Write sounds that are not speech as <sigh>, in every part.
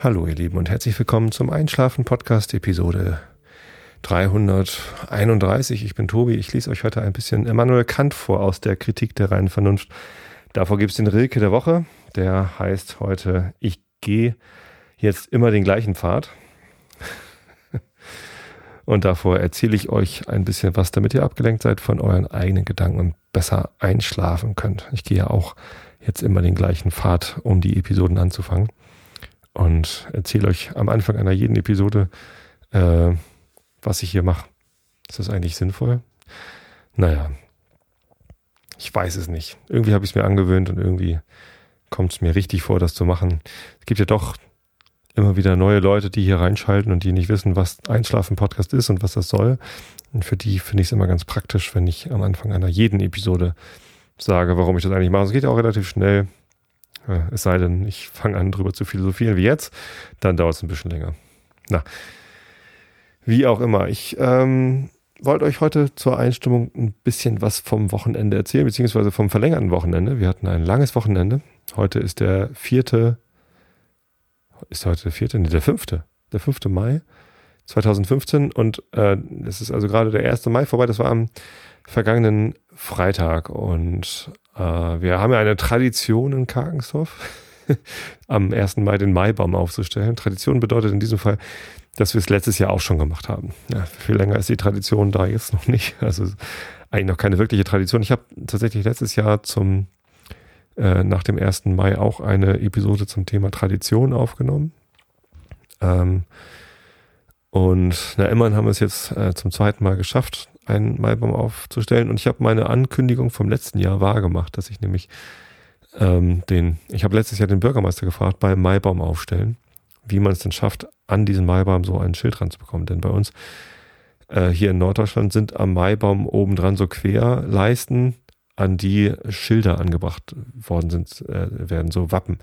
Hallo ihr Lieben und herzlich willkommen zum Einschlafen Podcast Episode 331. Ich bin Tobi, ich lese euch heute ein bisschen Immanuel Kant vor aus der Kritik der reinen Vernunft. Davor gibt es den Rilke der Woche, der heißt heute Ich gehe jetzt immer den gleichen Pfad. <laughs> Und davor erzähle ich euch ein bisschen was, damit ihr abgelenkt seid von euren eigenen Gedanken und besser einschlafen könnt. Ich gehe ja auch jetzt immer den gleichen Pfad, um die Episoden anzufangen und erzähle euch am Anfang einer jeden Episode, äh, was ich hier mache. Ist das eigentlich sinnvoll? Naja, ich weiß es nicht. Irgendwie habe ich es mir angewöhnt und irgendwie kommt es mir richtig vor, das zu machen. Es gibt ja doch immer wieder neue Leute, die hier reinschalten und die nicht wissen, was Einschlafen-Podcast ist und was das soll. Und für die finde ich es immer ganz praktisch, wenn ich am Anfang einer jeden Episode sage, warum ich das eigentlich mache. Es geht ja auch relativ schnell. Es sei denn, ich fange an, drüber zu philosophieren wie jetzt, dann dauert es ein bisschen länger. Na, wie auch immer. Ich ähm, wollte euch heute zur Einstimmung ein bisschen was vom Wochenende erzählen, beziehungsweise vom verlängerten Wochenende. Wir hatten ein langes Wochenende. Heute ist der vierte, ist heute der vierte? Nee, der fünfte. Der fünfte Mai 2015 und äh, es ist also gerade der erste Mai vorbei. Das war am vergangenen Freitag und äh, wir haben ja eine Tradition in Karkensdorf, <laughs> am 1. Mai den Maibaum aufzustellen. Tradition bedeutet in diesem Fall, dass wir es letztes Jahr auch schon gemacht haben. Ja, viel länger ist die Tradition da jetzt noch nicht. <laughs> Also eigentlich noch keine wirkliche Tradition. Ich habe tatsächlich letztes Jahr zum äh, nach dem 1. Mai auch eine Episode zum Thema Tradition aufgenommen. Ähm, und na, immerhin haben wir es jetzt äh, zum zweiten Mal geschafft, einen Maibaum aufzustellen. Und ich habe meine Ankündigung vom letzten Jahr wahrgemacht, dass ich nämlich ähm, den, ich habe letztes Jahr den Bürgermeister gefragt, beim Maibaum aufstellen, wie man es denn schafft, an diesen Maibaum so ein Schild ranzubekommen. Denn bei uns äh, hier in Norddeutschland sind am Maibaum obendran so Querleisten, an die Schilder angebracht worden sind, äh, werden so Wappen,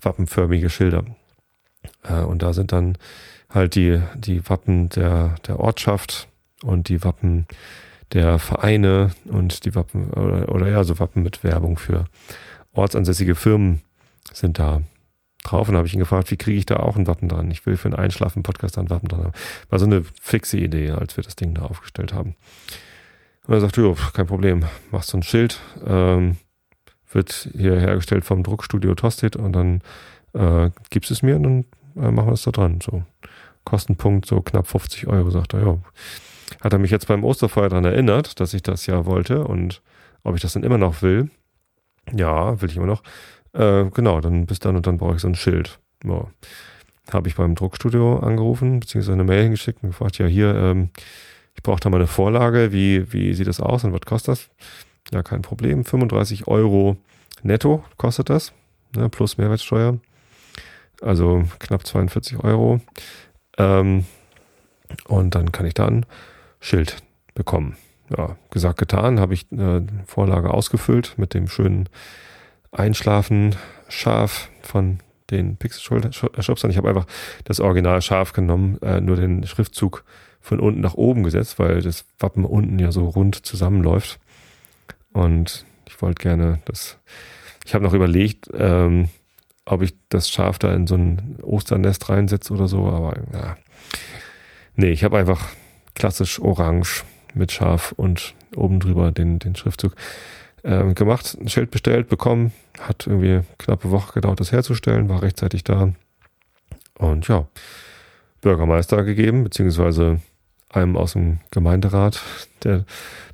wappenförmige Schilder. Äh, und da sind dann halt die, die Wappen der, der Ortschaft, und die Wappen der Vereine und die Wappen oder, oder ja, so Wappen mit Werbung für ortsansässige Firmen sind da drauf. Und da habe ich ihn gefragt, wie kriege ich da auch ein Wappen dran? Ich will für einen Einschlafen-Podcast ein Wappen dran haben. War so eine fixe Idee, als wir das Ding da aufgestellt haben. Und er sagte, jo, kein Problem, machst du ein Schild, ähm, wird hier hergestellt vom Druckstudio Tosted und dann äh, gibst es mir und dann äh, machen wir es da dran. So Kostenpunkt so knapp 50 Euro, sagt er, ja hat er mich jetzt beim Osterfeuer daran erinnert, dass ich das ja wollte und ob ich das dann immer noch will. Ja, will ich immer noch. Äh, genau, dann bis dann und dann brauche ich so ein Schild. Ja. Habe ich beim Druckstudio angerufen, beziehungsweise eine Mail hingeschickt und gefragt, ja hier, ähm, ich brauche da mal eine Vorlage, wie, wie sieht das aus und was kostet das? Ja, kein Problem, 35 Euro netto kostet das, ne, plus Mehrwertsteuer. Also knapp 42 Euro. Ähm, und dann kann ich dann Schild bekommen. Ja, gesagt, getan, habe ich eine äh, Vorlage ausgefüllt mit dem schönen Einschlafen scharf von den Pixel-Shops. Ich habe einfach das Original scharf genommen, äh, nur den Schriftzug von unten nach oben gesetzt, weil das Wappen unten ja so rund zusammenläuft. Und ich wollte gerne das. Ich habe noch überlegt, ähm, ob ich das Schaf da in so ein Osternest reinsetze oder so, aber ja. Nee, ich habe einfach klassisch orange mit Schaf und oben drüber den, den Schriftzug äh, gemacht, ein Schild bestellt, bekommen, hat irgendwie knappe Woche gedauert, das herzustellen, war rechtzeitig da und ja, Bürgermeister gegeben, beziehungsweise einem aus dem Gemeinderat, der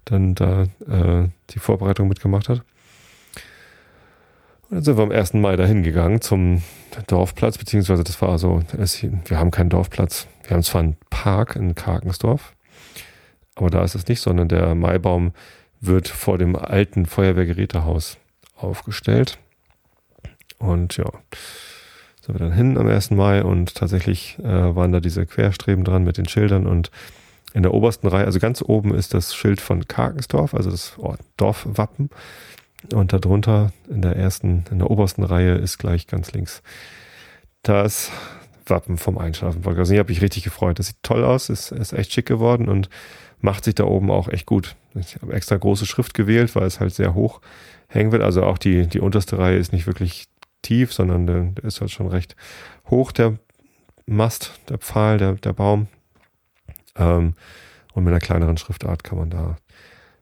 dann da äh, die Vorbereitung mitgemacht hat. Und dann sind wir am 1. Mai dahin gegangen zum Dorfplatz, beziehungsweise das war so, es, wir haben keinen Dorfplatz, wir haben zwar einen Park in Karkensdorf, aber da ist es nicht, sondern der Maibaum wird vor dem alten Feuerwehrgerätehaus aufgestellt. Und ja, sind wir dann hin am 1. Mai und tatsächlich äh, waren da diese Querstreben dran mit den Schildern und in der obersten Reihe, also ganz oben ist das Schild von Karkensdorf, also das Dorfwappen. Und darunter in der ersten, in der obersten Reihe ist gleich ganz links das Wappen vom Einschlafen-Podcast. Also, ich habe mich richtig gefreut. Das sieht toll aus, ist, ist echt schick geworden und macht sich da oben auch echt gut. Ich habe extra große Schrift gewählt, weil es halt sehr hoch hängen wird. Also auch die, die unterste Reihe ist nicht wirklich tief, sondern der, der ist halt schon recht hoch, der Mast, der Pfahl, der, der Baum. Ähm, und mit einer kleineren Schriftart kann man da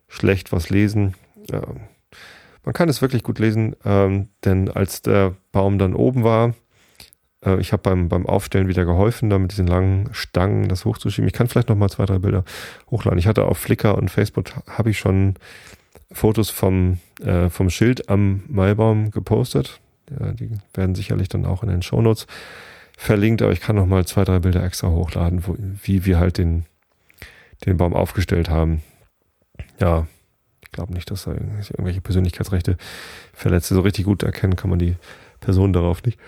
schlecht was lesen. Ja, man kann es wirklich gut lesen, ähm, denn als der Baum dann oben war, äh, ich habe beim, beim Aufstellen wieder geholfen, da mit diesen langen Stangen das hochzuschieben. Ich kann vielleicht noch mal zwei, drei Bilder hochladen. Ich hatte auf Flickr und Facebook habe ich schon Fotos vom, äh, vom Schild am Maibaum gepostet. Ja, die werden sicherlich dann auch in den Shownotes verlinkt, aber ich kann noch mal zwei, drei Bilder extra hochladen, wo, wie wir halt den, den Baum aufgestellt haben. Ja, ich glaube nicht, dass da irgendwelche Persönlichkeitsrechte verletzt. So richtig gut erkennen kann man die Person darauf nicht.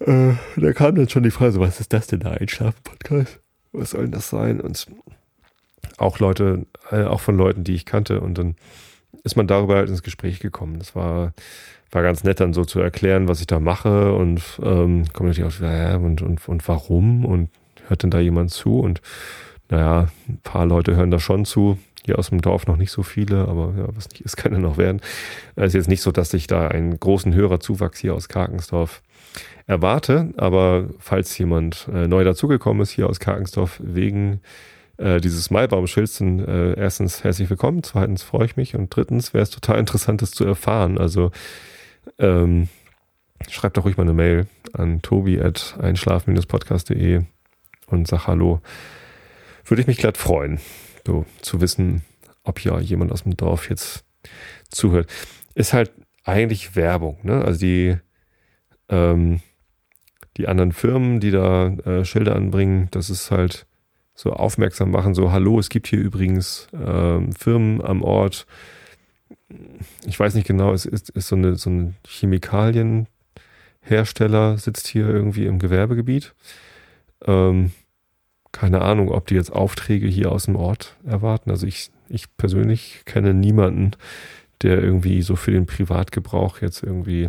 Äh, da kam dann schon die Frage, so, was ist das denn da, Einschlafen-Podcast? Was soll denn das sein? Und auch Leute, äh, auch von Leuten, die ich kannte. Und dann ist man darüber halt ins Gespräch gekommen. Das war, war ganz nett, dann so zu erklären, was ich da mache und ähm, kommt natürlich auch, ja, und, und, und warum und hört denn da jemand zu? Und naja, ein paar Leute hören da schon zu. Hier aus dem Dorf noch nicht so viele, aber ja, was nicht ist, kann ja noch werden. Es ist jetzt nicht so, dass ich da einen großen Hörerzuwachs hier aus Karkensdorf erwarte, aber falls jemand äh, neu dazugekommen ist hier aus Karkensdorf wegen äh, dieses Maibaumschilds, dann äh, erstens herzlich willkommen, zweitens freue ich mich und drittens wäre es total interessant, das zu erfahren. Also ähm, schreibt doch ruhig mal eine Mail an tobi at einschlafen-podcast.de und sag Hallo. Würde ich mich glatt freuen so zu wissen, ob ja jemand aus dem Dorf jetzt zuhört. Ist halt eigentlich Werbung, ne? Also die, ähm, die anderen Firmen, die da äh, Schilder anbringen, das ist halt so aufmerksam machen, so, hallo, es gibt hier übrigens ähm, Firmen am Ort. Ich weiß nicht genau, es ist, ist so, eine, so ein Chemikalienhersteller, sitzt hier irgendwie im Gewerbegebiet. Ähm, keine Ahnung, ob die jetzt Aufträge hier aus dem Ort erwarten. Also ich, ich persönlich kenne niemanden, der irgendwie so für den Privatgebrauch jetzt irgendwie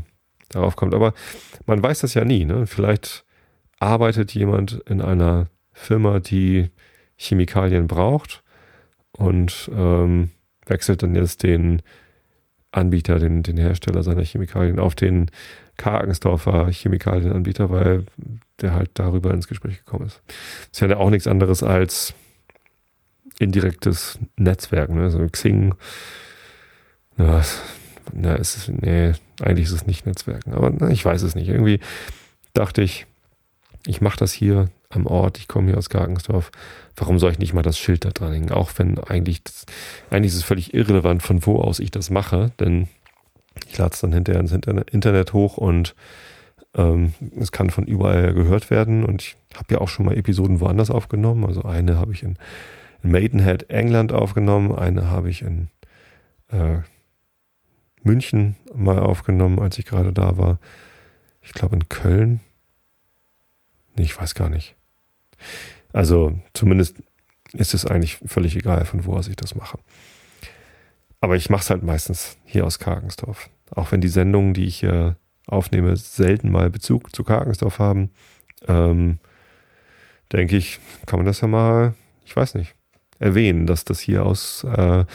darauf kommt. Aber man weiß das ja nie. Ne? Vielleicht arbeitet jemand in einer Firma, die Chemikalien braucht und ähm, wechselt dann jetzt den Anbieter, den, den Hersteller seiner Chemikalien auf den Kargensdorfer Chemikalienanbieter, weil der halt darüber ins Gespräch gekommen ist. Ist ja auch nichts anderes als indirektes Netzwerk, ne? Also Xing. Na, na, ist es, nee, eigentlich ist es nicht Netzwerken, aber na, ich weiß es nicht. Irgendwie dachte ich, ich mache das hier am Ort, ich komme hier aus Gargensdorf. Warum soll ich nicht mal das Schild da dran hängen? Auch wenn eigentlich, das, eigentlich ist es völlig irrelevant, von wo aus ich das mache, denn ich lade es dann hinterher ins Internet hoch und ähm, es kann von überall gehört werden und ich habe ja auch schon mal Episoden woanders aufgenommen. Also eine habe ich in, in, Maidenhead, England aufgenommen, eine habe ich in äh, München mal aufgenommen, als ich gerade da war. Ich glaube in Köln. Nee, ich weiß gar nicht. Also zumindest ist es eigentlich völlig egal, von wo aus ich das mache. Aber ich mache es halt meistens hier aus Karkensdorf. Auch wenn die Sendungen, die ich hier aufnehme, selten mal Bezug zu Karkensdorf haben, ähm, denke ich, kann man das ja mal, ich weiß nicht, erwähnen, dass das hier aus, äh,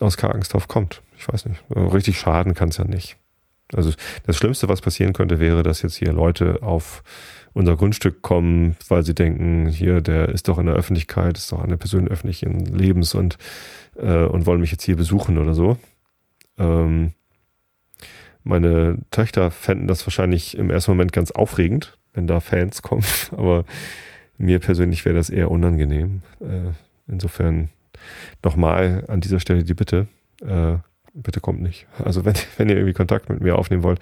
aus Karkensdorf kommt. Ich weiß nicht. Richtig schaden kann es ja nicht. Also das Schlimmste, was passieren könnte, wäre, dass jetzt hier Leute auf unser Grundstück kommen, weil sie denken, hier, der ist doch in der Öffentlichkeit, ist doch eine Person öffentlichen Lebens und, äh, und wollen mich jetzt hier besuchen oder so. Ähm, meine Töchter fänden das wahrscheinlich im ersten Moment ganz aufregend, wenn da Fans kommen, <laughs> aber mir persönlich wäre das eher unangenehm. Äh, insofern nochmal an dieser Stelle die Bitte, äh, bitte kommt nicht. Also wenn, <laughs> wenn ihr irgendwie Kontakt mit mir aufnehmen wollt,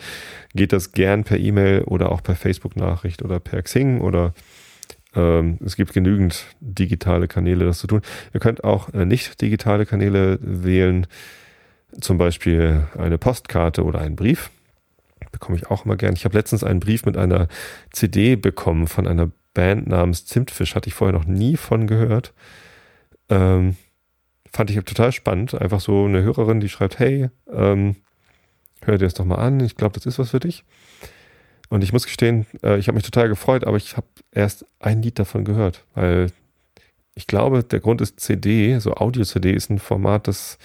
geht das gern per E-Mail oder auch per Facebook-Nachricht oder per Xing oder ähm, es gibt genügend digitale Kanäle, das zu tun. Ihr könnt auch äh, nicht digitale Kanäle wählen zum Beispiel eine Postkarte oder einen Brief. Bekomme ich auch immer gern. Ich habe letztens einen Brief mit einer CD bekommen von einer Band namens Zimtfisch. Hatte ich vorher noch nie von gehört. Ähm, fand ich total spannend. Einfach so eine Hörerin, die schreibt, hey, ähm, hör dir das doch mal an. Ich glaube, das ist was für dich. Und ich muss gestehen, äh, ich habe mich total gefreut, aber ich habe erst ein Lied davon gehört, weil ich glaube, der Grund ist CD, so Audio-CD ist ein Format, das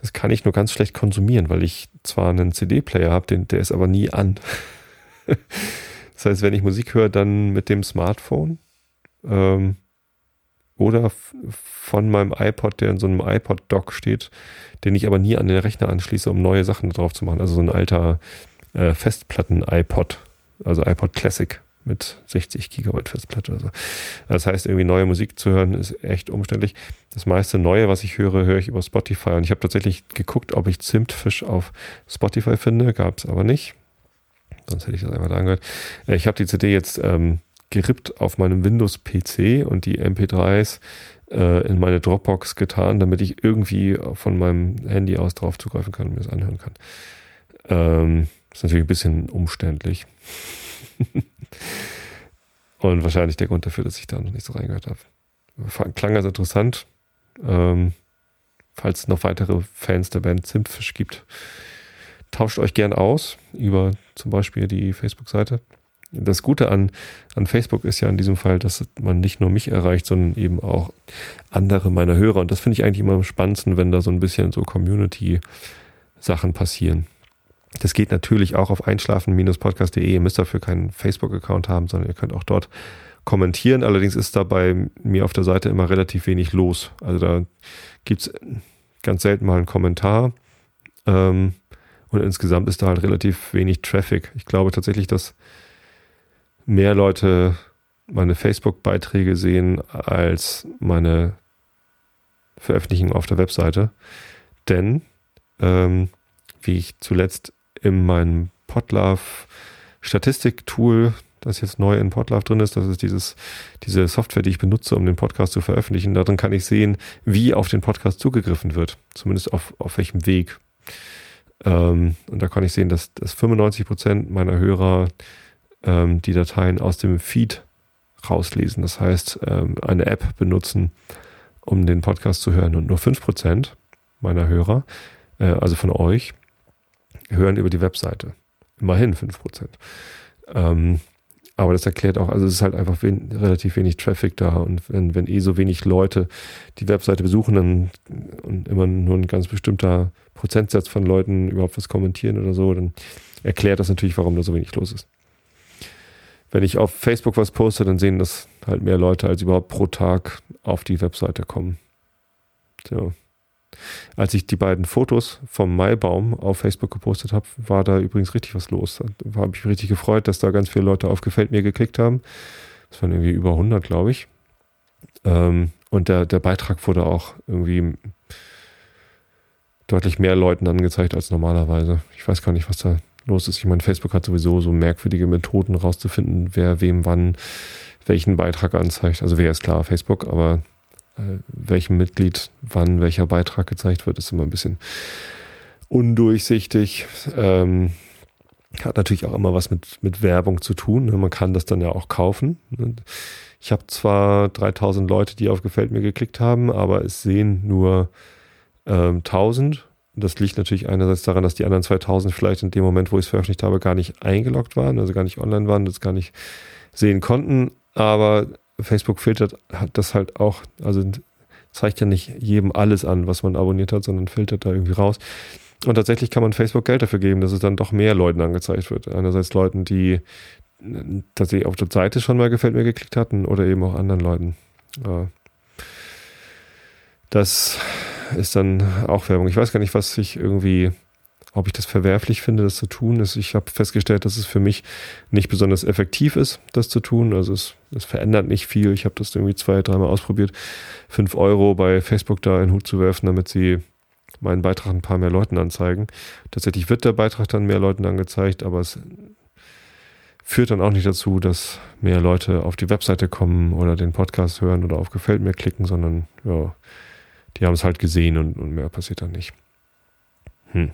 das kann ich nur ganz schlecht konsumieren, weil ich zwar einen CD-Player habe, der ist aber nie an. <laughs> Das heißt, wenn ich Musik höre, dann mit dem Smartphone ähm, oder von meinem iPod, der in so einem iPod-Dock steht, den ich aber nie an den Rechner anschließe, um neue Sachen drauf zu machen. Also so ein alter äh, Festplatten-iPod, also iPod Classic mit 60 Gigabyte Festplatte. Also das heißt, irgendwie neue Musik zu hören ist echt umständlich. Das meiste Neue, was ich höre, höre ich über Spotify. Und ich habe tatsächlich geguckt, ob ich Zimtfisch auf Spotify finde, gab es aber nicht. Sonst hätte ich das einfach da angehört. Äh, ich habe die CD jetzt ähm, gerippt auf meinem Windows-PC und die MP3s äh, in meine Dropbox getan, damit ich irgendwie von meinem Handy aus drauf zugreifen kann und mir das anhören kann. Ähm, ist natürlich ein bisschen umständlich. <laughs> Und wahrscheinlich der Grund dafür, dass ich da noch nicht so reingehört habe. Klang also interessant. Ähm, falls es noch weitere Fans der Band Zimtfisch gibt, tauscht euch gern aus über zum Beispiel die Facebook-Seite. Das Gute an, an Facebook ist ja in diesem Fall, dass man nicht nur mich erreicht, sondern eben auch andere meiner Hörer. Und das finde ich eigentlich immer am spannendsten, wenn da so ein bisschen so Community-Sachen passieren. Das geht natürlich auch auf einschlafen-podcast.de. Ihr müsst dafür keinen Facebook-Account haben, sondern ihr könnt auch dort kommentieren. Allerdings ist da bei mir auf der Seite immer relativ wenig los. Also da gibt es ganz selten mal einen Kommentar. Ähm, und insgesamt ist da halt relativ wenig Traffic. Ich glaube tatsächlich, dass mehr Leute meine Facebook-Beiträge sehen als meine Veröffentlichungen auf der Webseite. Denn, ähm, wie ich zuletzt in meinem Podlove Statistik-Tool, das jetzt neu in Podlove drin ist, das ist dieses, diese Software, die ich benutze, um den Podcast zu veröffentlichen. Darin kann ich sehen, wie auf den Podcast zugegriffen wird. Zumindest auf, auf welchem Weg. Ähm, und da kann ich sehen, dass, dass 95 Prozent meiner Hörer ähm, die Dateien aus dem Feed rauslesen. Das heißt, ähm, eine App benutzen, um den Podcast zu hören. Und nur 5 Prozent meiner Hörer, äh, also von euch, hören über die Webseite. Immerhin 5%. Ähm, aber das erklärt auch, also es ist halt einfach wen, relativ wenig Traffic da und wenn, wenn eh so wenig Leute die Webseite besuchen dann, und immer nur ein ganz bestimmter Prozentsatz von Leuten überhaupt was kommentieren oder so, dann erklärt das natürlich, warum da so wenig los ist. Wenn ich auf Facebook was poste, dann sehen das halt mehr Leute, als überhaupt pro Tag auf die Webseite kommen. So. Als ich die beiden Fotos vom Maibaum auf Facebook gepostet habe, war da übrigens richtig was los. Da habe ich mich richtig gefreut, dass da ganz viele Leute auf Gefällt mir geklickt haben. Das waren irgendwie über 100, glaube ich. Ähm, und der, der Beitrag wurde auch irgendwie deutlich mehr Leuten angezeigt als normalerweise. Ich weiß gar nicht, was da los ist. Ich meine, Facebook hat sowieso so merkwürdige Methoden rauszufinden, wer wem wann welchen Beitrag anzeigt. Also wer ist klar, Facebook, aber äh, welchem Mitglied wann welcher Beitrag gezeigt wird, ist immer ein bisschen undurchsichtig. Ähm, hat natürlich auch immer was mit, mit Werbung zu tun. Ne? Man kann das dann ja auch kaufen. Ich habe zwar 3000 Leute, die auf Gefällt mir geklickt haben, aber es sehen nur ähm, 1000. Das liegt natürlich einerseits daran, dass die anderen 2000 vielleicht in dem Moment, wo ich es veröffentlicht habe, gar nicht eingeloggt waren, also gar nicht online waren, das gar nicht sehen konnten. Aber Facebook filtert das halt auch, also zeigt ja nicht jedem alles an, was man abonniert hat, sondern filtert da irgendwie raus. Und tatsächlich kann man Facebook Geld dafür geben, dass es dann doch mehr Leuten angezeigt wird. Einerseits Leuten, die tatsächlich auf der Seite schon mal gefällt mir geklickt hatten oder eben auch anderen Leuten. Das ist dann auch Werbung. Ich weiß gar nicht, was sich irgendwie ob ich das verwerflich finde, das zu tun. Ich habe festgestellt, dass es für mich nicht besonders effektiv ist, das zu tun. Also es, es verändert nicht viel. Ich habe das irgendwie zwei, dreimal ausprobiert, fünf Euro bei Facebook da in den Hut zu werfen, damit sie meinen Beitrag ein paar mehr Leuten anzeigen. Tatsächlich wird der Beitrag dann mehr Leuten angezeigt, aber es führt dann auch nicht dazu, dass mehr Leute auf die Webseite kommen oder den Podcast hören oder auf Gefällt mir klicken, sondern ja, die haben es halt gesehen und, und mehr passiert dann nicht. Hm.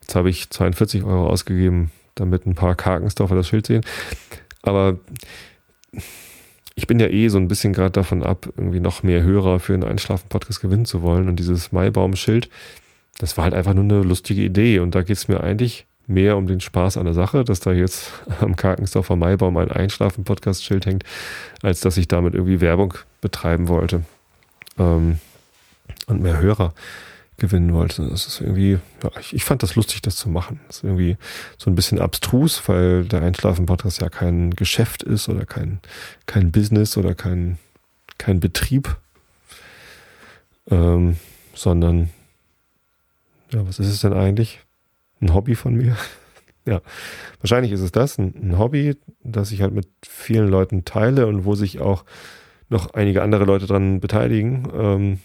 Jetzt habe ich 42 Euro ausgegeben, damit ein paar Karkensdorfer das Schild sehen. Aber ich bin ja eh so ein bisschen gerade davon ab, irgendwie noch mehr Hörer für einen Einschlafen-Podcast gewinnen zu wollen. Und dieses Maibaum-Schild, das war halt einfach nur eine lustige Idee. Und da geht es mir eigentlich mehr um den Spaß an der Sache, dass da jetzt <laughs> am Karkensdorfer Maibaum ein Einschlafen-Podcast-Schild hängt, als dass ich damit irgendwie Werbung betreiben wollte. Ähm, und mehr Hörer gewinnen wollte. Das ist irgendwie, ja, ich, ich fand das lustig, das zu machen. Das ist irgendwie so ein bisschen abstrus, weil der Einschlafen-Podcast ja kein Geschäft ist oder kein, kein Business oder kein, kein Betrieb, ähm, sondern, ja, was ist es denn eigentlich? Ein Hobby von mir? <laughs> ja, wahrscheinlich ist es das, ein, ein Hobby, das ich halt mit vielen Leuten teile und wo sich auch noch einige andere Leute dran beteiligen. Ähm,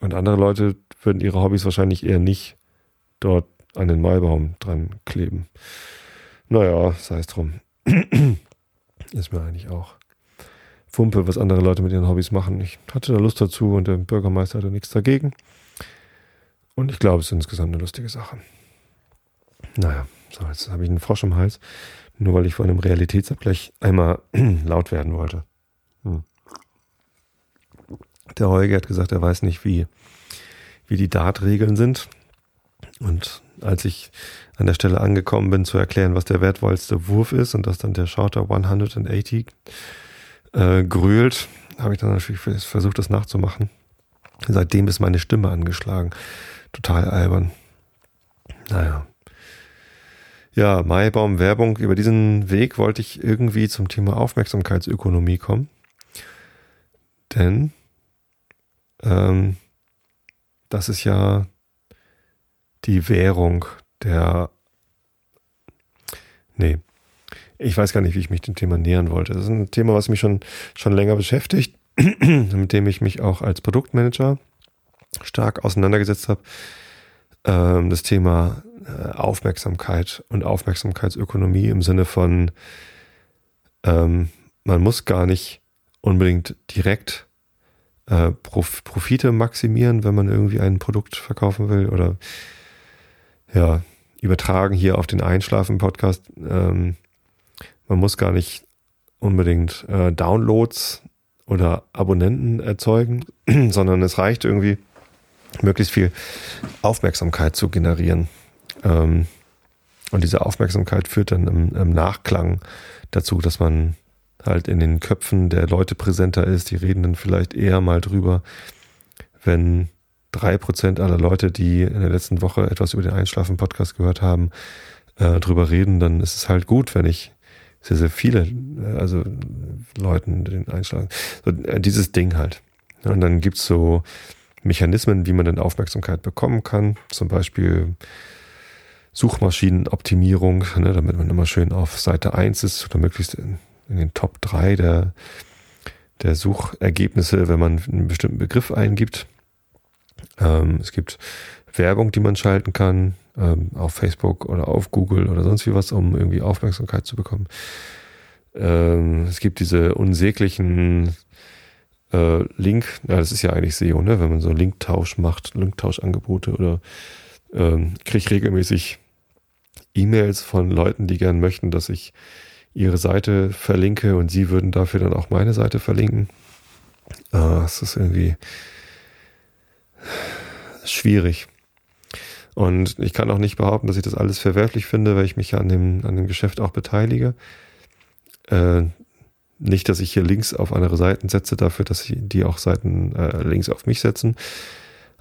und andere Leute würden ihre Hobbys wahrscheinlich eher nicht dort an den Maibaum dran kleben. Naja, sei es drum. <clears throat> Ist mir eigentlich auch Wumpe, was andere Leute mit ihren Hobbys machen. Ich hatte da Lust dazu und der Bürgermeister hatte nichts dagegen. Und ich glaube, es ist insgesamt eine lustige Sache. Naja, so, jetzt habe ich einen Frosch im Hals, nur weil ich vor einem Realitätsabgleich einmal <clears throat> laut werden wollte. Hm. Der Holger hat gesagt, er weiß nicht, wie, wie die Dart-Regeln sind. Und als ich an der Stelle angekommen bin, zu erklären, was der wertvollste Wurf ist und dass dann der Shorter 180 äh, grölt, habe ich dann natürlich versucht, das nachzumachen. Seitdem ist meine Stimme angeschlagen. Total albern. Naja. Ja, Maibaum Werbung. Über diesen Weg wollte ich irgendwie zum Thema Aufmerksamkeitsökonomie kommen. Denn ähm, das ist ja die Währung der. Nee, ich weiß gar nicht, wie ich mich dem Thema nähern wollte. Das ist ein Thema, was mich schon, schon länger beschäftigt, <clears throat> mit dem ich mich auch als Produktmanager stark auseinandergesetzt habe. Ähm, das Thema äh, Aufmerksamkeit und Aufmerksamkeitsökonomie im Sinne von, ähm, man muss gar nicht unbedingt direkt äh, Prof Profite maximieren, wenn man irgendwie ein Produkt verkaufen will oder ja, übertragen hier auf den Einschlafen-Podcast. Ähm, man muss gar nicht unbedingt äh, Downloads oder Abonnenten erzeugen, <clears throat> sondern es reicht irgendwie, möglichst viel Aufmerksamkeit zu generieren. Ähm, und diese Aufmerksamkeit führt dann im, im Nachklang dazu, dass man halt in den Köpfen der Leute präsenter ist. Die reden dann vielleicht eher mal drüber, wenn drei Prozent aller Leute, die in der letzten Woche etwas über den Einschlafen-Podcast gehört haben, äh, drüber reden, dann ist es halt gut, wenn ich sehr, sehr viele, äh, also Leuten den Einschlafen, so, äh, dieses Ding halt. Und dann gibt's so Mechanismen, wie man dann Aufmerksamkeit bekommen kann. Zum Beispiel Suchmaschinenoptimierung, ne, damit man immer schön auf Seite 1 ist oder möglichst in, den Top 3 der, der Suchergebnisse, wenn man einen bestimmten Begriff eingibt. Ähm, es gibt Werbung, die man schalten kann, ähm, auf Facebook oder auf Google oder sonst wie was, um irgendwie Aufmerksamkeit zu bekommen. Ähm, es gibt diese unsäglichen äh, Link, ja, das ist ja eigentlich SEO, ne? wenn man so Linktausch macht, Linktauschangebote oder ähm, kriege regelmäßig E-Mails von Leuten, die gern möchten, dass ich ihre Seite verlinke und sie würden dafür dann auch meine Seite verlinken. Äh, es ist irgendwie schwierig. Und ich kann auch nicht behaupten, dass ich das alles verwerflich finde, weil ich mich ja an dem, an dem Geschäft auch beteilige. Äh, nicht, dass ich hier Links auf andere Seiten setze, dafür, dass die auch Seiten äh, Links auf mich setzen.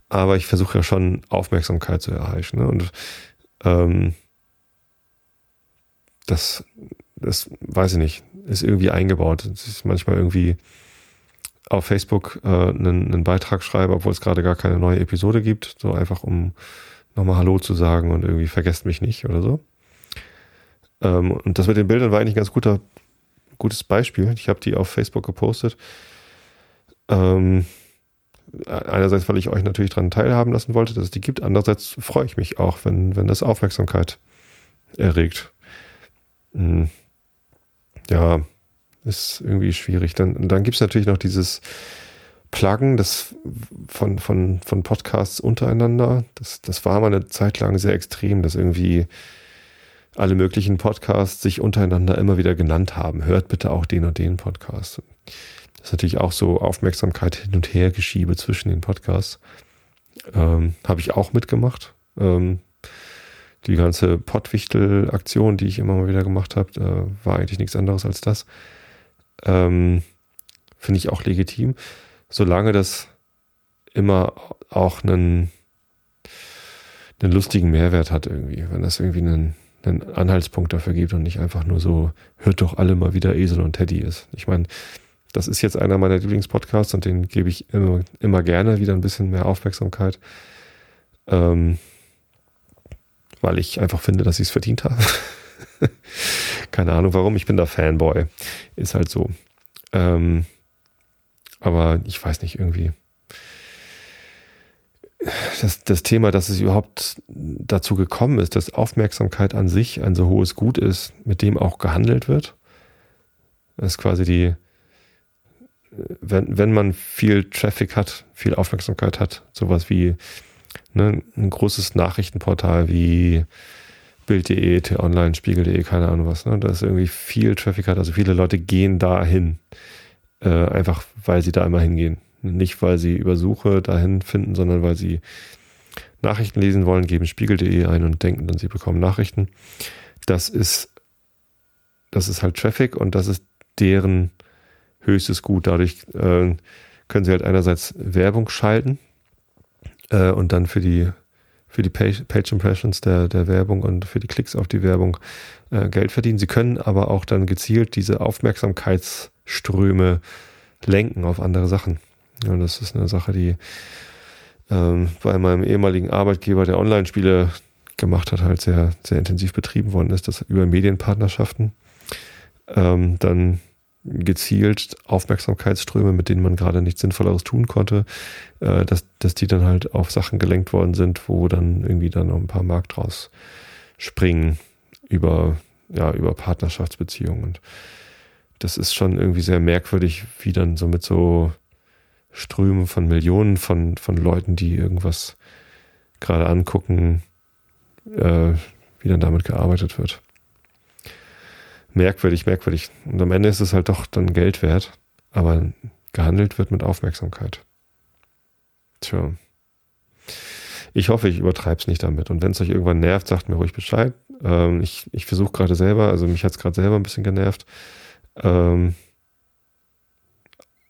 Aber ich versuche ja schon Aufmerksamkeit zu erreichen. Ne? Und ähm, das, das weiß ich nicht, ist irgendwie eingebaut. Es ist manchmal irgendwie auf Facebook äh, einen, einen Beitrag schreibe, obwohl es gerade gar keine neue Episode gibt, so einfach um nochmal Hallo zu sagen und irgendwie vergesst mich nicht oder so. Ähm, und das mit den Bildern war eigentlich ein ganz guter, gutes Beispiel. Ich habe die auf Facebook gepostet. Ähm, einerseits, weil ich euch natürlich daran teilhaben lassen wollte, dass es die gibt. Andererseits freue ich mich auch, wenn, wenn das Aufmerksamkeit erregt. Hm. Ja, ist irgendwie schwierig. Dann, dann gibt es natürlich noch dieses Pluggen das von, von, von Podcasts untereinander. Das, das war mal eine Zeit lang sehr extrem, dass irgendwie alle möglichen Podcasts sich untereinander immer wieder genannt haben. Hört bitte auch den und den Podcast. Das ist natürlich auch so Aufmerksamkeit hin und her geschiebe zwischen den Podcasts. Ähm, Habe ich auch mitgemacht. Ähm, die ganze Pottwichtel-Aktion, die ich immer mal wieder gemacht habe, äh, war eigentlich nichts anderes als das. Ähm, Finde ich auch legitim solange das immer auch einen, einen lustigen Mehrwert hat irgendwie, wenn das irgendwie einen, einen Anhaltspunkt dafür gibt und nicht einfach nur so, hört doch alle mal wieder Esel und Teddy ist. Ich meine, das ist jetzt einer meiner Lieblingspodcasts und den gebe ich immer, immer gerne wieder ein bisschen mehr Aufmerksamkeit. Ähm, weil ich einfach finde, dass ich es verdient habe. <laughs> Keine Ahnung warum, ich bin da Fanboy. Ist halt so. Ähm, aber ich weiß nicht, irgendwie. Das, das Thema, dass es überhaupt dazu gekommen ist, dass Aufmerksamkeit an sich ein so hohes Gut ist, mit dem auch gehandelt wird. Ist quasi die, wenn, wenn man viel Traffic hat, viel Aufmerksamkeit hat, sowas wie ne, ein großes Nachrichtenportal wie Bild.de, T-Online, Spiegel.de, keine Ahnung was, ne, das irgendwie viel Traffic hat, also viele Leute gehen dahin, äh, einfach weil sie da immer hingehen. Nicht, weil sie über Suche dahin finden, sondern weil sie Nachrichten lesen wollen, geben Spiegel.de ein und denken dann, sie bekommen Nachrichten. Das ist, das ist halt Traffic und das ist deren höchstes Gut. Dadurch äh, können sie halt einerseits Werbung schalten, äh, und dann für die für die Page, Impressions der, der Werbung und für die Klicks auf die Werbung äh, Geld verdienen. Sie können aber auch dann gezielt diese Aufmerksamkeitsströme lenken auf andere Sachen. Ja, das ist eine Sache, die ähm, bei meinem ehemaligen Arbeitgeber, der Online-Spiele gemacht hat, halt sehr, sehr intensiv betrieben worden ist, das über Medienpartnerschaften. Ähm, dann gezielt Aufmerksamkeitsströme, mit denen man gerade nichts Sinnvolleres tun konnte, äh, dass, dass die dann halt auf Sachen gelenkt worden sind, wo dann irgendwie dann noch ein paar Markt draus springen über, ja, über Partnerschaftsbeziehungen. Und das ist schon irgendwie sehr merkwürdig, wie dann so mit so Strömen von Millionen von, von Leuten, die irgendwas gerade angucken, äh, wie dann damit gearbeitet wird merkwürdig, merkwürdig. Und am Ende ist es halt doch dann Geld wert, aber gehandelt wird mit Aufmerksamkeit. Tja. Ich hoffe, ich übertreibe es nicht damit. Und wenn es euch irgendwann nervt, sagt mir ruhig Bescheid. Ähm, ich ich versuche gerade selber, also mich hat es gerade selber ein bisschen genervt. Ähm,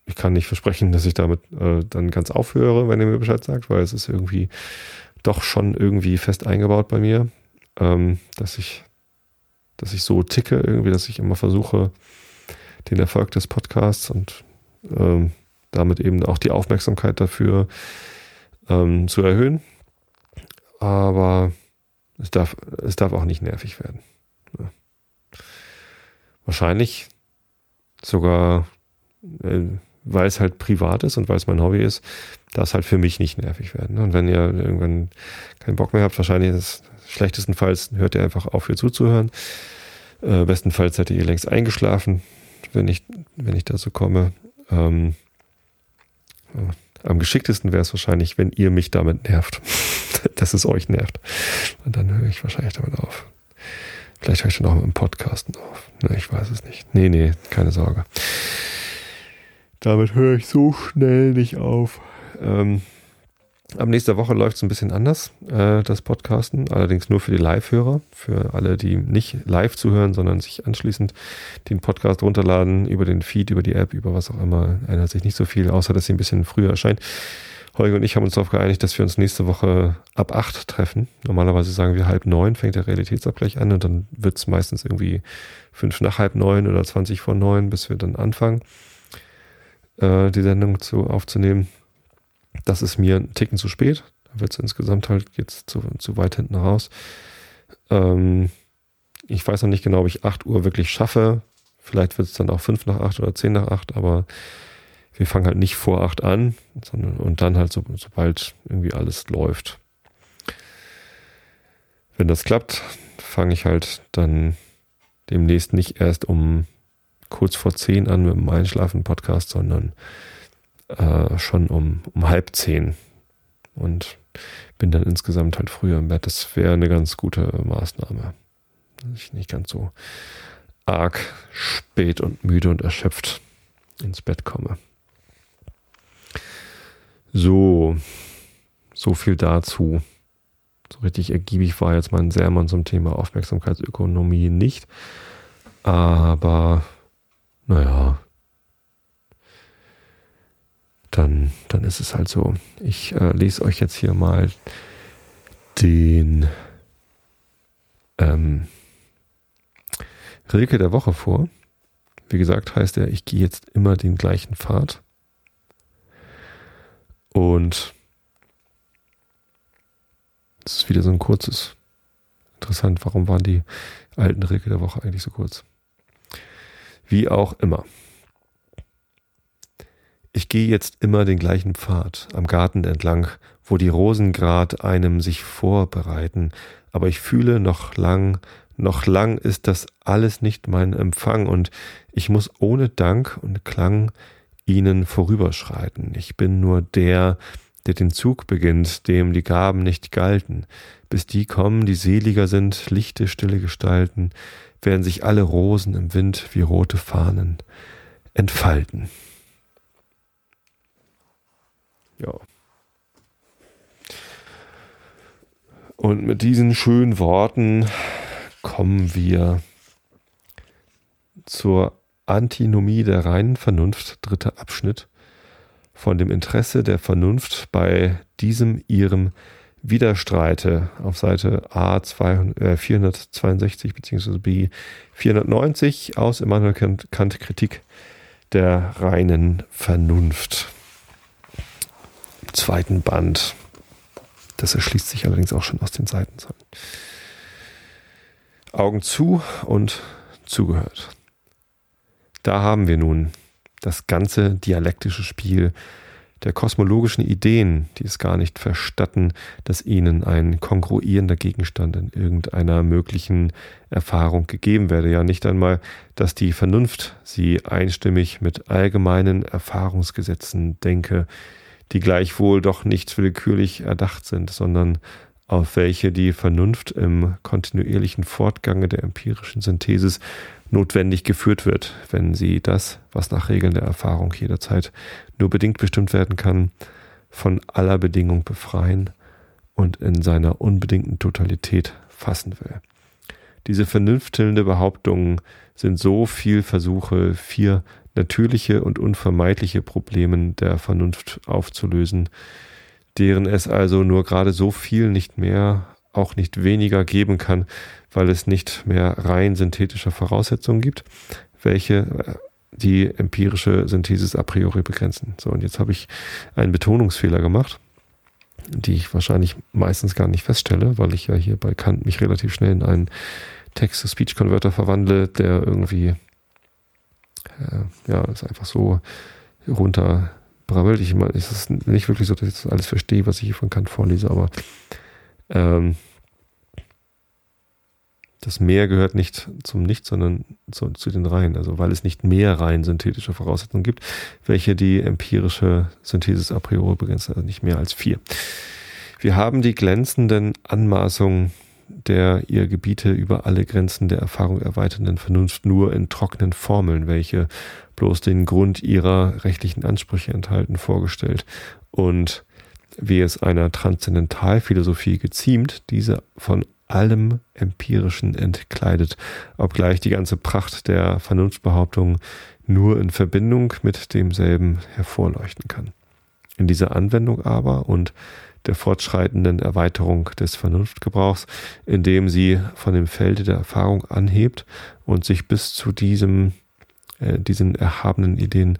ich kann nicht versprechen, dass ich damit äh, dann ganz aufhöre, wenn ihr mir Bescheid sagt, weil es ist irgendwie doch schon irgendwie fest eingebaut bei mir, ähm, dass ich dass ich so ticke, irgendwie, dass ich immer versuche, den Erfolg des Podcasts und ähm, damit eben auch die Aufmerksamkeit dafür ähm, zu erhöhen. Aber es darf, es darf auch nicht nervig werden. Ja. Wahrscheinlich sogar, äh, weil es halt privat ist und weil es mein Hobby ist, darf es halt für mich nicht nervig werden. Und wenn ihr irgendwann keinen Bock mehr habt, wahrscheinlich ist schlechtestenfalls hört ihr einfach auf, hier zuzuhören. Äh, bestenfalls seid ihr längst eingeschlafen, wenn ich, wenn ich dazu komme. Ähm, am geschicktesten wäre es wahrscheinlich, wenn ihr mich damit nervt, <laughs> dass es euch nervt. Und dann höre ich wahrscheinlich damit auf. Vielleicht höre ich dann auch mit dem Podcasten auf. Ne, ich weiß es nicht. Nee, nee, keine Sorge. Damit höre ich so schnell nicht auf. Ähm, Ab nächster Woche läuft es ein bisschen anders, äh, das Podcasten, allerdings nur für die Live-Hörer, für alle, die nicht live zuhören, sondern sich anschließend den Podcast runterladen über den Feed, über die App, über was auch immer. Ändert sich nicht so viel, außer dass sie ein bisschen früher erscheint. Holger und ich haben uns darauf geeinigt, dass wir uns nächste Woche ab acht treffen. Normalerweise sagen wir halb neun, fängt der Realitätsabgleich an und dann wird es meistens irgendwie fünf nach halb neun oder zwanzig vor neun, bis wir dann anfangen, äh, die Sendung zu, aufzunehmen. Das ist mir ein Ticken zu spät. Da wird es insgesamt halt jetzt zu, zu weit hinten raus. Ähm, ich weiß noch nicht genau, ob ich 8 Uhr wirklich schaffe. Vielleicht wird es dann auch 5 nach 8 oder 10 nach 8, aber wir fangen halt nicht vor 8 an, sondern und dann halt so, sobald irgendwie alles läuft. Wenn das klappt, fange ich halt dann demnächst nicht erst um kurz vor 10 an mit dem Einschlafen-Podcast, sondern äh, schon um, um halb zehn und bin dann insgesamt halt früher im Bett. Das wäre eine ganz gute Maßnahme. Dass ich nicht ganz so arg spät und müde und erschöpft ins Bett komme. So, so viel dazu. So richtig ergiebig war jetzt mein Sermon zum Thema Aufmerksamkeitsökonomie nicht. Aber, naja, dann, dann ist es halt so. Ich äh, lese euch jetzt hier mal den ähm, Rilke der Woche vor. Wie gesagt, heißt er, ich gehe jetzt immer den gleichen Pfad. Und es ist wieder so ein kurzes. Interessant, warum waren die alten Rilke der Woche eigentlich so kurz? Wie auch immer. Ich gehe jetzt immer den gleichen Pfad am Garten entlang, wo die Rosen grad einem sich vorbereiten, aber ich fühle noch lang, noch lang ist das alles nicht mein Empfang und ich muss ohne Dank und Klang ihnen vorüberschreiten. Ich bin nur der, der den Zug beginnt, dem die Gaben nicht galten. Bis die kommen, die seliger sind, lichte, stille Gestalten, werden sich alle Rosen im Wind wie rote Fahnen entfalten. Ja. Und mit diesen schönen Worten kommen wir zur Antinomie der reinen Vernunft, dritter Abschnitt, von dem Interesse der Vernunft bei diesem ihrem Widerstreite auf Seite A 200, äh, 462 bzw. B 490 aus Immanuel Kant, Kant Kritik der reinen Vernunft zweiten Band. Das erschließt sich allerdings auch schon aus den Seiten. Augen zu und zugehört. Da haben wir nun das ganze dialektische Spiel der kosmologischen Ideen, die es gar nicht verstatten, dass ihnen ein kongruierender Gegenstand in irgendeiner möglichen Erfahrung gegeben werde. Ja, nicht einmal, dass die Vernunft sie einstimmig mit allgemeinen Erfahrungsgesetzen denke, die gleichwohl doch nicht willkürlich erdacht sind, sondern auf welche die Vernunft im kontinuierlichen Fortgange der empirischen Synthesis notwendig geführt wird, wenn sie das, was nach Regeln der Erfahrung jederzeit nur bedingt bestimmt werden kann, von aller Bedingung befreien und in seiner unbedingten Totalität fassen will. Diese vernünftelnde Behauptungen sind so viel Versuche, vier natürliche und unvermeidliche Problemen der Vernunft aufzulösen, deren es also nur gerade so viel nicht mehr, auch nicht weniger geben kann, weil es nicht mehr rein synthetische Voraussetzungen gibt, welche äh, die empirische Synthesis a priori begrenzen. So, und jetzt habe ich einen Betonungsfehler gemacht, die ich wahrscheinlich meistens gar nicht feststelle, weil ich ja hier bei Kant mich relativ schnell in einen Text-to-Speech-Converter verwandle, der irgendwie äh, ja, ist einfach so runterbrabbelt. Ich meine, es ist nicht wirklich so, dass ich das alles verstehe, was ich hier von Kant vorlese, aber ähm, das Mehr gehört nicht zum Nichts, sondern zu, zu, den Reihen. Also weil es nicht mehr rein synthetische Voraussetzungen gibt, welche die empirische Synthesis a priori begrenzt, also nicht mehr als vier. Wir haben die glänzenden Anmaßungen der ihr Gebiete über alle Grenzen der Erfahrung erweiternden Vernunft nur in trockenen Formeln, welche bloß den Grund ihrer rechtlichen Ansprüche enthalten, vorgestellt und wie es einer Transzendentalphilosophie geziemt, diese von allem Empirischen entkleidet, obgleich die ganze Pracht der Vernunftbehauptung nur in Verbindung mit demselben hervorleuchten kann. In dieser Anwendung aber und der fortschreitenden Erweiterung des Vernunftgebrauchs, indem sie von dem Felde der Erfahrung anhebt und sich bis zu diesem, äh, diesen erhabenen Ideen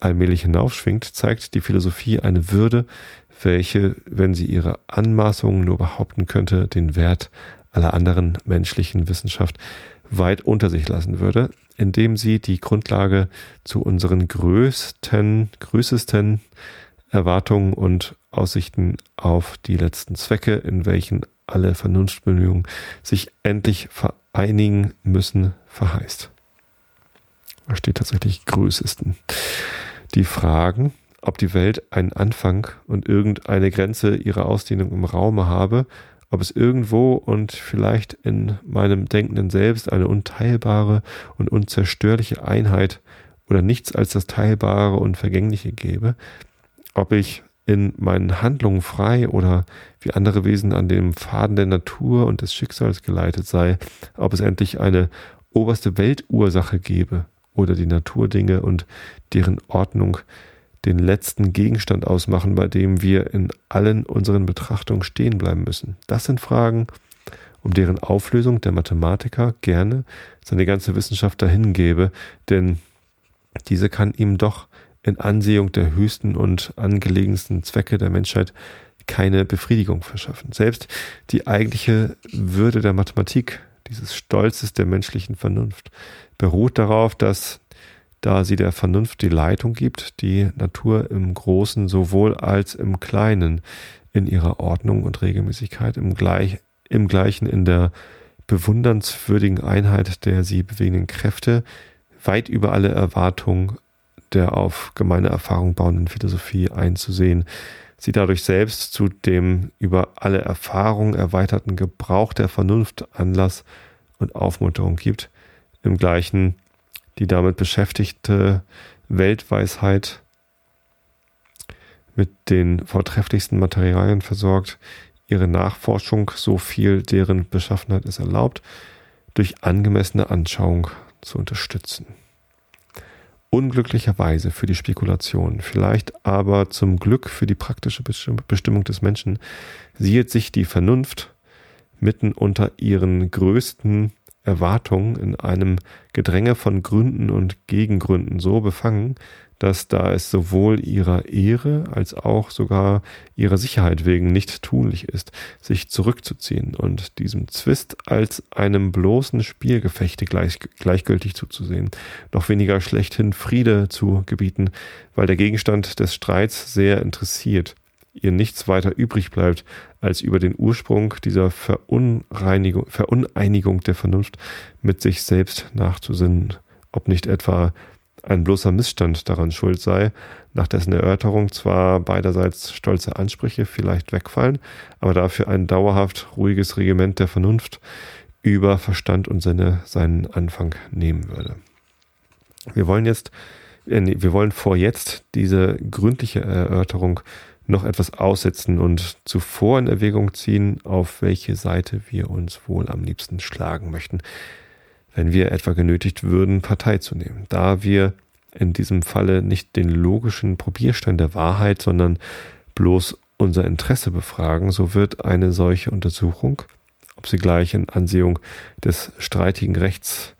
allmählich hinaufschwingt, zeigt die Philosophie eine Würde, welche, wenn sie ihre Anmaßungen nur behaupten könnte, den Wert aller anderen menschlichen Wissenschaft weit unter sich lassen würde, indem sie die Grundlage zu unseren größten, größesten Erwartungen und Aussichten auf die letzten Zwecke, in welchen alle Vernunftbemühungen sich endlich vereinigen müssen, verheißt. Da steht tatsächlich größesten. Die Fragen, ob die Welt einen Anfang und irgendeine Grenze ihrer Ausdehnung im Raume habe, ob es irgendwo und vielleicht in meinem denkenden Selbst eine unteilbare und unzerstörliche Einheit oder nichts als das Teilbare und Vergängliche gäbe, ob ich in meinen Handlungen frei oder wie andere Wesen an dem Faden der Natur und des Schicksals geleitet sei, ob es endlich eine oberste Weltursache gebe oder die Naturdinge und deren Ordnung den letzten Gegenstand ausmachen, bei dem wir in allen unseren Betrachtungen stehen bleiben müssen. Das sind Fragen, um deren Auflösung der Mathematiker gerne seine ganze Wissenschaft dahingebe, denn diese kann ihm doch in Ansehung der höchsten und angelegensten Zwecke der Menschheit keine Befriedigung verschaffen. Selbst die eigentliche Würde der Mathematik, dieses Stolzes der menschlichen Vernunft, beruht darauf, dass da sie der Vernunft die Leitung gibt, die Natur im Großen sowohl als im Kleinen in ihrer Ordnung und Regelmäßigkeit, im, gleich, im Gleichen in der bewundernswürdigen Einheit der sie bewegenden Kräfte, weit über alle Erwartungen der auf gemeine Erfahrung bauenden Philosophie einzusehen, sie dadurch selbst zu dem über alle Erfahrung erweiterten Gebrauch der Vernunft Anlass und Aufmunterung gibt, im gleichen die damit beschäftigte Weltweisheit mit den vortrefflichsten Materialien versorgt, ihre Nachforschung, so viel deren Beschaffenheit es erlaubt, durch angemessene Anschauung zu unterstützen. Unglücklicherweise für die Spekulation, vielleicht aber zum Glück für die praktische Bestimmung des Menschen, sieht sich die Vernunft mitten unter ihren größten Erwartungen in einem Gedränge von Gründen und Gegengründen so befangen, dass da es sowohl ihrer Ehre als auch sogar ihrer Sicherheit wegen nicht tunlich ist, sich zurückzuziehen und diesem Zwist als einem bloßen Spielgefechte gleich, gleichgültig zuzusehen, noch weniger schlechthin Friede zu gebieten, weil der Gegenstand des Streits sehr interessiert, ihr nichts weiter übrig bleibt, als über den Ursprung dieser Verunreinigung, Veruneinigung der Vernunft mit sich selbst nachzusinnen, ob nicht etwa ein bloßer Missstand daran schuld sei, nach dessen Erörterung zwar beiderseits stolze Ansprüche vielleicht wegfallen, aber dafür ein dauerhaft ruhiges Regiment der Vernunft über Verstand und Sinne seinen Anfang nehmen würde. Wir wollen jetzt, äh, wir wollen vor jetzt diese gründliche Erörterung noch etwas aussetzen und zuvor in Erwägung ziehen, auf welche Seite wir uns wohl am liebsten schlagen möchten, wenn wir etwa genötigt würden, Partei zu nehmen. Da wir in diesem Falle nicht den logischen Probierstein der Wahrheit, sondern bloß unser Interesse befragen, so wird eine solche Untersuchung, ob sie gleich in Ansehung des streitigen Rechts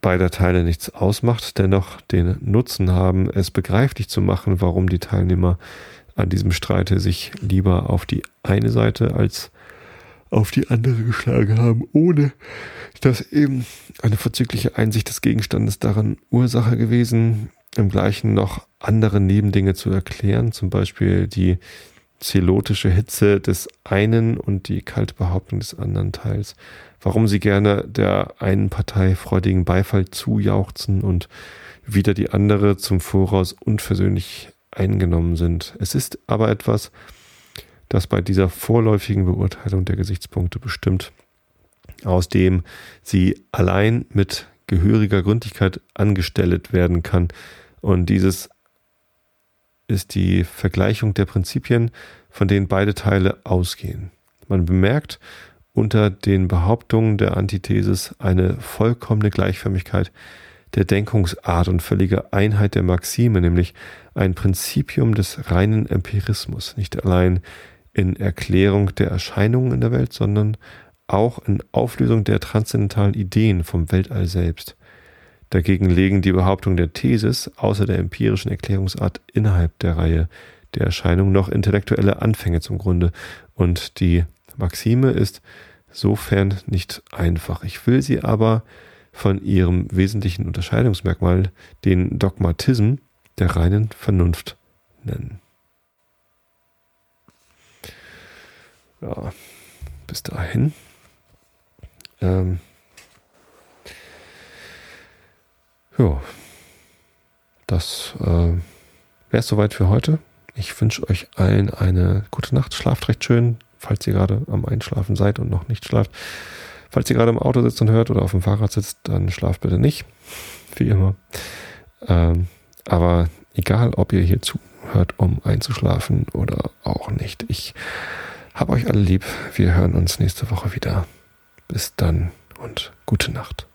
beider Teile nichts ausmacht, dennoch den Nutzen haben, es begreiflich zu machen, warum die Teilnehmer an diesem Streite sich lieber auf die eine Seite als auf die andere geschlagen haben, ohne dass eben eine verzügliche Einsicht des Gegenstandes daran Ursache gewesen, im gleichen noch andere Nebendinge zu erklären, zum Beispiel die zelotische Hitze des einen und die kalte Behauptung des anderen Teils, warum sie gerne der einen Partei freudigen Beifall zujauchzen und wieder die andere zum Voraus unversöhnlich eingenommen sind. Es ist aber etwas, das bei dieser vorläufigen Beurteilung der Gesichtspunkte bestimmt, aus dem sie allein mit gehöriger Gründlichkeit angestellt werden kann. Und dieses ist die Vergleichung der Prinzipien, von denen beide Teile ausgehen. Man bemerkt unter den Behauptungen der Antithesis eine vollkommene Gleichförmigkeit der Denkungsart und völlige Einheit der Maxime, nämlich ein Prinzipium des reinen Empirismus, nicht allein in Erklärung der Erscheinungen in der Welt, sondern auch in Auflösung der transzendentalen Ideen vom Weltall selbst. Dagegen legen die Behauptungen der Thesis außer der empirischen Erklärungsart innerhalb der Reihe der Erscheinungen noch intellektuelle Anfänge zum Grunde und die Maxime ist sofern nicht einfach. Ich will sie aber von ihrem wesentlichen Unterscheidungsmerkmal, den Dogmatism der reinen Vernunft nennen. Ja, bis dahin. Ähm, ja, das äh, wäre es soweit für heute. Ich wünsche euch allen eine gute Nacht. Schlaft recht schön, falls ihr gerade am Einschlafen seid und noch nicht schlaft. Falls ihr gerade im Auto sitzt und hört oder auf dem Fahrrad sitzt, dann schlaft bitte nicht. Wie immer. Ähm, aber egal, ob ihr hier zuhört, um einzuschlafen oder auch nicht. Ich habe euch alle lieb. Wir hören uns nächste Woche wieder. Bis dann und gute Nacht.